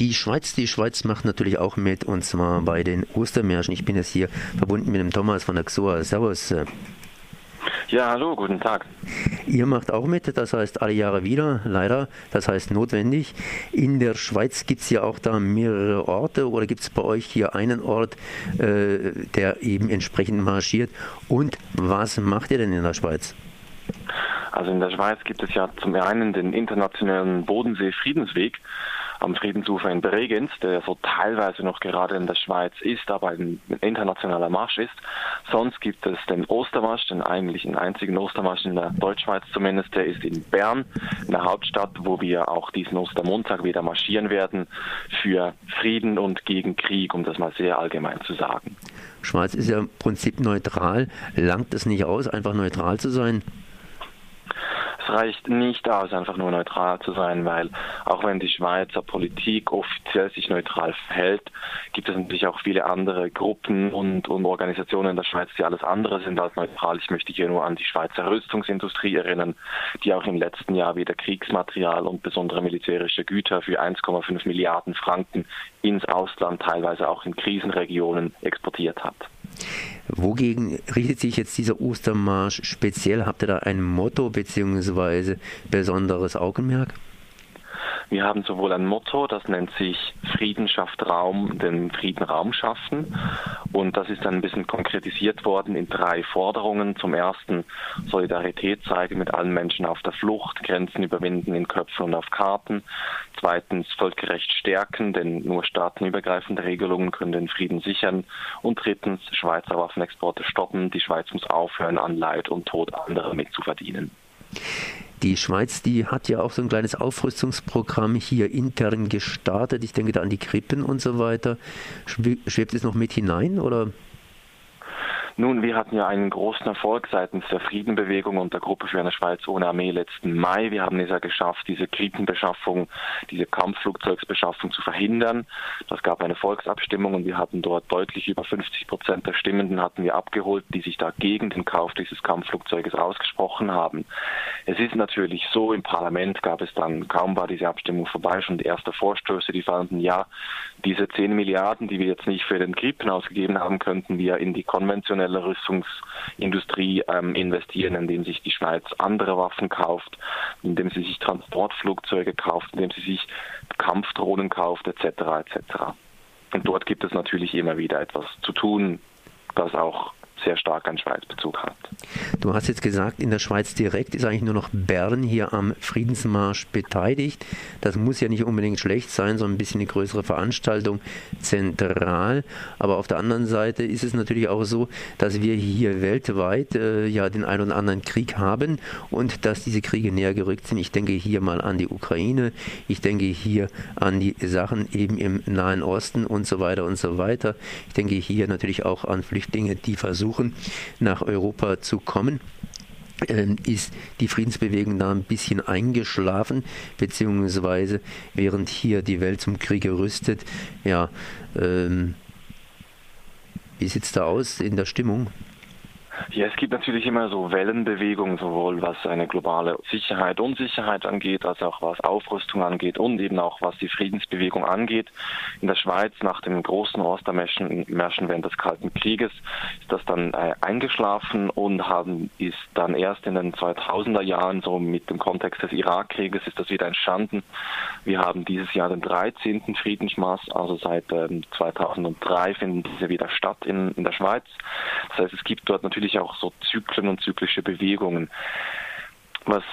Die Schweiz, die Schweiz macht natürlich auch mit und zwar bei den Ostermärschen. Ich bin jetzt hier verbunden mit dem Thomas von der XOA. Servus. Ja, hallo, guten Tag. Ihr macht auch mit, das heißt alle Jahre wieder, leider, das heißt notwendig. In der Schweiz gibt es ja auch da mehrere Orte oder gibt es bei euch hier einen Ort, äh, der eben entsprechend marschiert? Und was macht ihr denn in der Schweiz? Also in der Schweiz gibt es ja zum einen den internationalen Bodensee-Friedensweg am Friedensufer in Bregenz, der so teilweise noch gerade in der Schweiz ist, aber ein internationaler Marsch ist. Sonst gibt es den Ostermarsch, den eigentlichen einzigen Ostermarsch in der Deutschschweiz zumindest, der ist in Bern, in der Hauptstadt, wo wir auch diesen Ostermontag wieder marschieren werden für Frieden und gegen Krieg, um das mal sehr allgemein zu sagen. Schweiz ist ja im Prinzip neutral. Langt es nicht aus, einfach neutral zu sein? Reicht nicht aus, einfach nur neutral zu sein, weil auch wenn die Schweizer Politik offiziell sich neutral verhält, gibt es natürlich auch viele andere Gruppen und, und Organisationen in der Schweiz, die alles andere sind als neutral. Ich möchte hier nur an die Schweizer Rüstungsindustrie erinnern, die auch im letzten Jahr wieder Kriegsmaterial und besondere militärische Güter für 1,5 Milliarden Franken ins Ausland, teilweise auch in Krisenregionen exportiert hat. Wogegen richtet sich jetzt dieser Ostermarsch speziell? Habt ihr da ein Motto bzw. besonderes Augenmerk? Wir haben sowohl ein Motto, das nennt sich Frieden schafft Raum, den Frieden Raum schaffen. Und das ist dann ein bisschen konkretisiert worden in drei Forderungen. Zum ersten Solidarität zeigen mit allen Menschen auf der Flucht, Grenzen überwinden in Köpfen und auf Karten. Zweitens Völkerrecht stärken, denn nur staatenübergreifende Regelungen können den Frieden sichern. Und drittens Schweizer Waffenexporte stoppen. Die Schweiz muss aufhören, an Leid und Tod anderer mitzuverdienen. Die Schweiz, die hat ja auch so ein kleines Aufrüstungsprogramm hier intern gestartet. Ich denke da an die Krippen und so weiter. Schwebt es noch mit hinein oder? Nun, wir hatten ja einen großen Erfolg seitens der Friedenbewegung und der Gruppe für eine Schweiz ohne Armee letzten Mai. Wir haben es ja geschafft, diese Krisenbeschaffung, diese Kampfflugzeugsbeschaffung zu verhindern. Das gab eine Volksabstimmung und wir hatten dort deutlich über 50 Prozent der Stimmenden hatten wir abgeholt, die sich da gegen den Kauf dieses Kampfflugzeuges ausgesprochen haben. Es ist natürlich so, im Parlament gab es dann, kaum war diese Abstimmung vorbei, schon die ersten Vorstöße, die fanden, ja, diese 10 Milliarden, die wir jetzt nicht für den Krippen ausgegeben haben, könnten wir in die konventionelle konventionelle Rüstungsindustrie ähm, investieren, indem sich die Schweiz andere Waffen kauft, indem sie sich Transportflugzeuge kauft, indem sie sich Kampfdrohnen kauft, etc. etc. Und dort gibt es natürlich immer wieder etwas zu tun, das auch sehr stark an Schweizbezug hat. Du hast jetzt gesagt, in der Schweiz direkt ist eigentlich nur noch Bern hier am Friedensmarsch beteiligt. Das muss ja nicht unbedingt schlecht sein, sondern ein bisschen eine größere Veranstaltung zentral. Aber auf der anderen Seite ist es natürlich auch so, dass wir hier weltweit äh, ja den einen oder anderen Krieg haben und dass diese Kriege näher gerückt sind. Ich denke hier mal an die Ukraine, ich denke hier an die Sachen eben im Nahen Osten und so weiter und so weiter. Ich denke hier natürlich auch an Flüchtlinge, die versuchen, versuchen, nach Europa zu kommen ähm, ist die Friedensbewegung da ein bisschen eingeschlafen, beziehungsweise während hier die Welt zum Krieg rüstet, ja, ähm, wie sieht es da aus in der Stimmung? Ja, es gibt natürlich immer so Wellenbewegungen, sowohl was eine globale Sicherheit, Unsicherheit angeht, als auch was Aufrüstung angeht und eben auch was die Friedensbewegung angeht. In der Schweiz nach dem großen Ostermärschen während des Kalten Krieges ist das dann äh, eingeschlafen und haben, ist dann erst in den 2000er Jahren, so mit dem Kontext des Irakkrieges, ist das wieder entstanden. Wir haben dieses Jahr den 13. Friedensmarsch, also seit ähm, 2003 finden diese wieder statt in, in der Schweiz. Das heißt, es gibt dort natürlich auch so Zyklen und zyklische Bewegungen. Was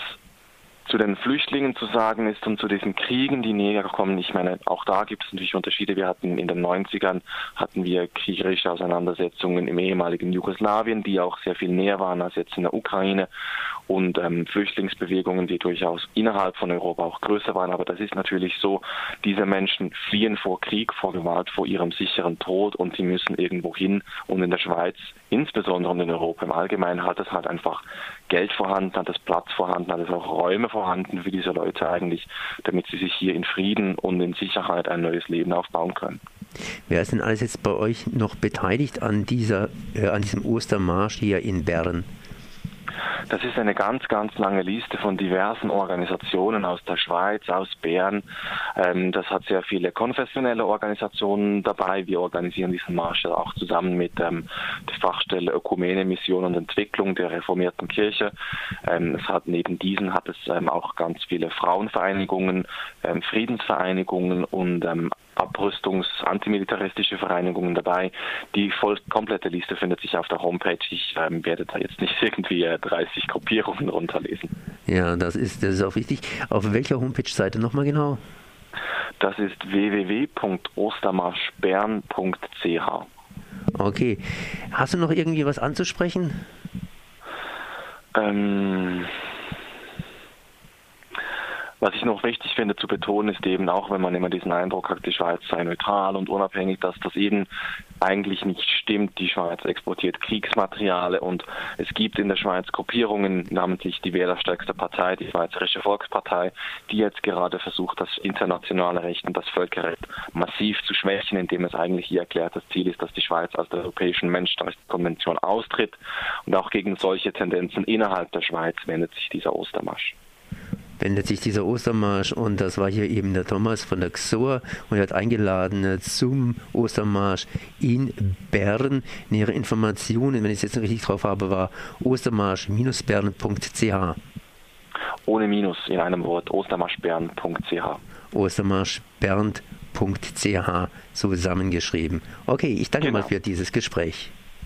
zu den Flüchtlingen zu sagen ist und zu diesen Kriegen, die näher kommen. Ich meine, auch da gibt es natürlich Unterschiede. Wir hatten in den 90ern hatten wir kriegerische Auseinandersetzungen im ehemaligen Jugoslawien, die auch sehr viel näher waren als jetzt in der Ukraine und ähm, Flüchtlingsbewegungen, die durchaus innerhalb von Europa auch größer waren. Aber das ist natürlich so, diese Menschen fliehen vor Krieg, vor Gewalt, vor ihrem sicheren Tod und sie müssen irgendwo hin. Und in der Schweiz, insbesondere in Europa im Allgemeinen, hat es halt einfach Geld vorhanden, hat es Platz vorhanden, hat es auch Räume vorhanden für diese Leute eigentlich, damit sie sich hier in Frieden und in Sicherheit ein neues Leben aufbauen können. Wer ist denn alles jetzt bei euch noch beteiligt an dieser, äh, an diesem Ostermarsch hier in Bern? Das ist eine ganz, ganz lange Liste von diversen Organisationen aus der Schweiz, aus Bern. Ähm, das hat sehr viele konfessionelle Organisationen dabei. Wir organisieren diesen Marsch auch zusammen mit ähm, der Fachstelle Ökumene, Mission und Entwicklung der reformierten Kirche. Ähm, es hat neben diesen hat es auch ganz viele Frauenvereinigungen, Friedensvereinigungen und Abrüstungs-, antimilitaristische Vereinigungen dabei. Die voll komplette Liste findet sich auf der Homepage. Ich werde da jetzt nicht irgendwie äh, 30 Gruppierungen runterlesen. Ja, das ist, das ist auch wichtig. Auf welcher Homepage-Seite nochmal genau? Das ist www.ostermarschbern.ch. Okay. Hast du noch irgendwie was anzusprechen? Ähm, was ich noch wichtig finde zu betonen, ist eben auch, wenn man immer diesen Eindruck hat, die Schweiz sei neutral und unabhängig, dass das eben eigentlich nicht stimmt. Die Schweiz exportiert Kriegsmaterialien und es gibt in der Schweiz Gruppierungen, namentlich die wählerstärkste Partei, die Schweizerische Volkspartei, die jetzt gerade versucht, das internationale Recht und das Völkerrecht massiv zu schwächen, indem es eigentlich ihr erklärtes Ziel ist, dass die Schweiz aus der Europäischen Menschenrechtskonvention austritt. Und auch gegen solche Tendenzen innerhalb der Schweiz wendet sich dieser Ostermarsch wendet sich dieser Ostermarsch und das war hier eben der Thomas von der XOR und er hat eingeladen zum Ostermarsch in Bern. Nähere Informationen, wenn ich es jetzt richtig drauf habe, war ostermarsch-bern.ch. Ohne Minus in einem Wort, ostermarschbern.ch. ostermarschbern.ch zusammengeschrieben. Okay, ich danke genau. mal für dieses Gespräch.